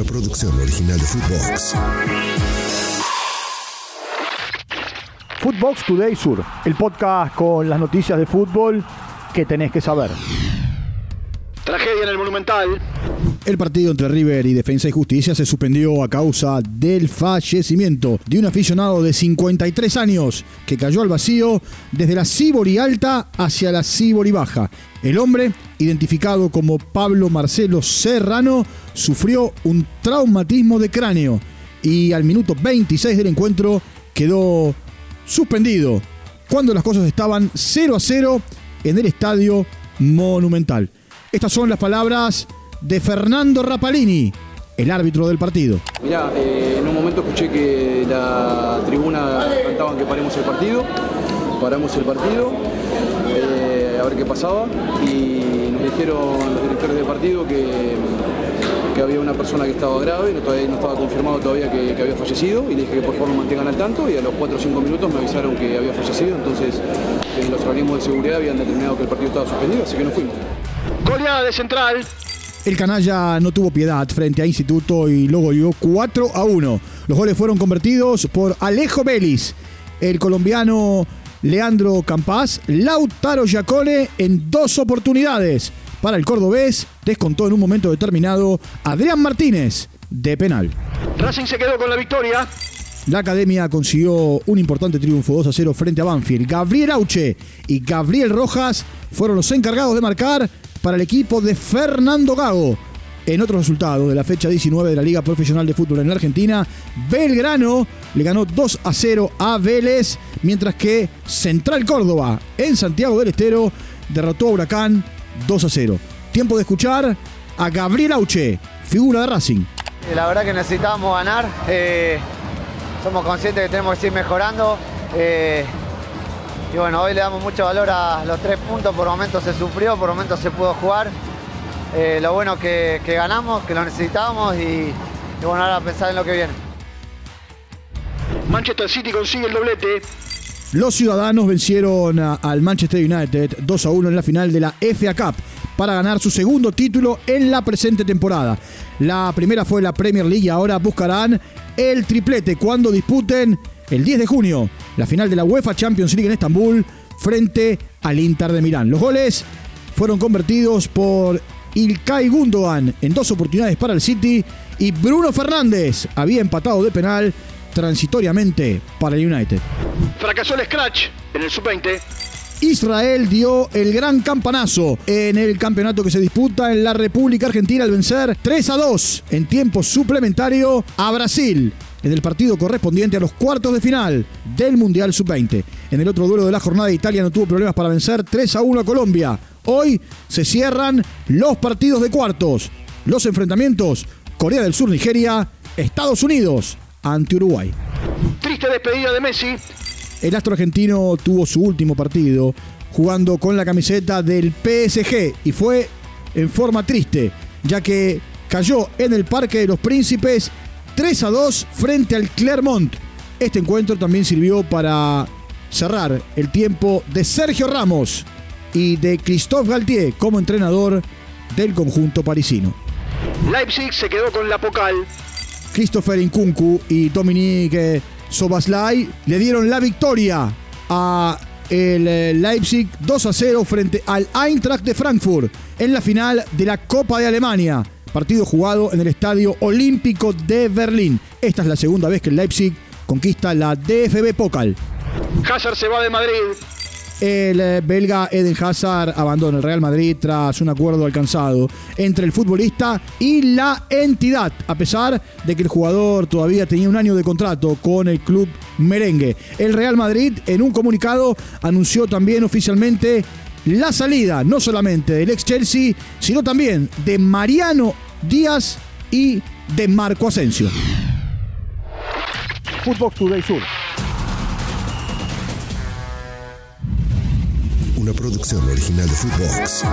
una producción original de Footbox. Footbox Today Sur, el podcast con las noticias de fútbol que tenés que saber. Tragedia en el Monumental. El partido entre River y Defensa y Justicia se suspendió a causa del fallecimiento de un aficionado de 53 años que cayó al vacío desde la Sibori Alta hacia la Sibori Baja. El hombre, identificado como Pablo Marcelo Serrano, sufrió un traumatismo de cráneo y al minuto 26 del encuentro quedó suspendido cuando las cosas estaban 0 a 0 en el estadio Monumental. Estas son las palabras de Fernando Rapalini, el árbitro del partido. Mirá, eh, en un momento escuché que la tribuna cantaban que paremos el partido, paramos el partido, eh, a ver qué pasaba y nos dijeron los directores del partido que, que había una persona que estaba grave, no, todavía no estaba confirmado todavía que, que había fallecido y le dije que por favor lo mantengan al tanto y a los 4 o 5 minutos me avisaron que había fallecido, entonces eh, los organismos de seguridad habían determinado que el partido estaba suspendido, así que nos fuimos. Goleada de Central. El canalla no tuvo piedad frente a Instituto y lo goleó 4 a 1. Los goles fueron convertidos por Alejo Vélez, el colombiano Leandro Campás, Lautaro Giacone en dos oportunidades. Para el cordobés, descontó en un momento determinado Adrián Martínez de penal. Racing se quedó con la victoria. La academia consiguió un importante triunfo 2 a 0 frente a Banfield. Gabriel Auche y Gabriel Rojas fueron los encargados de marcar para el equipo de Fernando Gago. En otro resultado de la fecha 19 de la Liga Profesional de Fútbol en la Argentina, Belgrano le ganó 2 a 0 a Vélez, mientras que Central Córdoba en Santiago del Estero derrotó a Huracán 2 a 0. Tiempo de escuchar a Gabriel Auche, figura de Racing. La verdad que necesitamos ganar. eh, somos conscientes que tenemos que seguir mejorando. eh, y bueno, hoy le damos mucho valor a los tres puntos. Por momentos se sufrió, por momentos se pudo jugar. Eh, lo bueno que, que ganamos, que lo necesitábamos y, y bueno, ahora pensar en lo que viene. Manchester City consigue el doblete. Los ciudadanos vencieron a- al Manchester United 2 a 1 en la final de la FA Cup para ganar su segundo título en la presente temporada. La primera fue la Premier League y ahora buscarán el triplete cuando disputen el 10 de junio la final de la UEFA Champions League en Estambul frente al Inter de Milán. Los goles fueron convertidos por Ilkay Gundogan en dos oportunidades para el City y Bruno Fernández había empatado de penal transitoriamente para el United. Fracasó el Scratch en el sub-20. Israel dio el gran campanazo en el campeonato que se disputa en la República Argentina al vencer 3 a 2 en tiempo suplementario a Brasil en el partido correspondiente a los cuartos de final del Mundial Sub-20. En el otro duelo de la jornada Italia no tuvo problemas para vencer 3 a 1 a Colombia. Hoy se cierran los partidos de cuartos. Los enfrentamientos Corea del Sur, Nigeria, Estados Unidos ante Uruguay. Triste despedida de Messi. El astro argentino tuvo su último partido jugando con la camiseta del PSG y fue en forma triste, ya que cayó en el Parque de los Príncipes 3 a 2 frente al Clermont. Este encuentro también sirvió para cerrar el tiempo de Sergio Ramos y de Christophe Galtier como entrenador del conjunto parisino. Leipzig se quedó con la Pocal. Christopher Nkunku y Dominique Sobaslai le dieron la victoria a el eh, Leipzig 2 a 0 frente al Eintracht de Frankfurt en la final de la Copa de Alemania. Partido jugado en el Estadio Olímpico de Berlín. Esta es la segunda vez que el Leipzig conquista la DFB Pokal. Hazard se va de Madrid. El eh, belga Eden Hazard abandona el Real Madrid tras un acuerdo alcanzado entre el futbolista y la entidad, a pesar de que el jugador todavía tenía un año de contrato con el club merengue. El Real Madrid, en un comunicado, anunció también oficialmente la salida, no solamente del ex Chelsea, sino también de Mariano Díaz y de Marco Asensio. Footbox Today Sur. Una producción original de Footbox.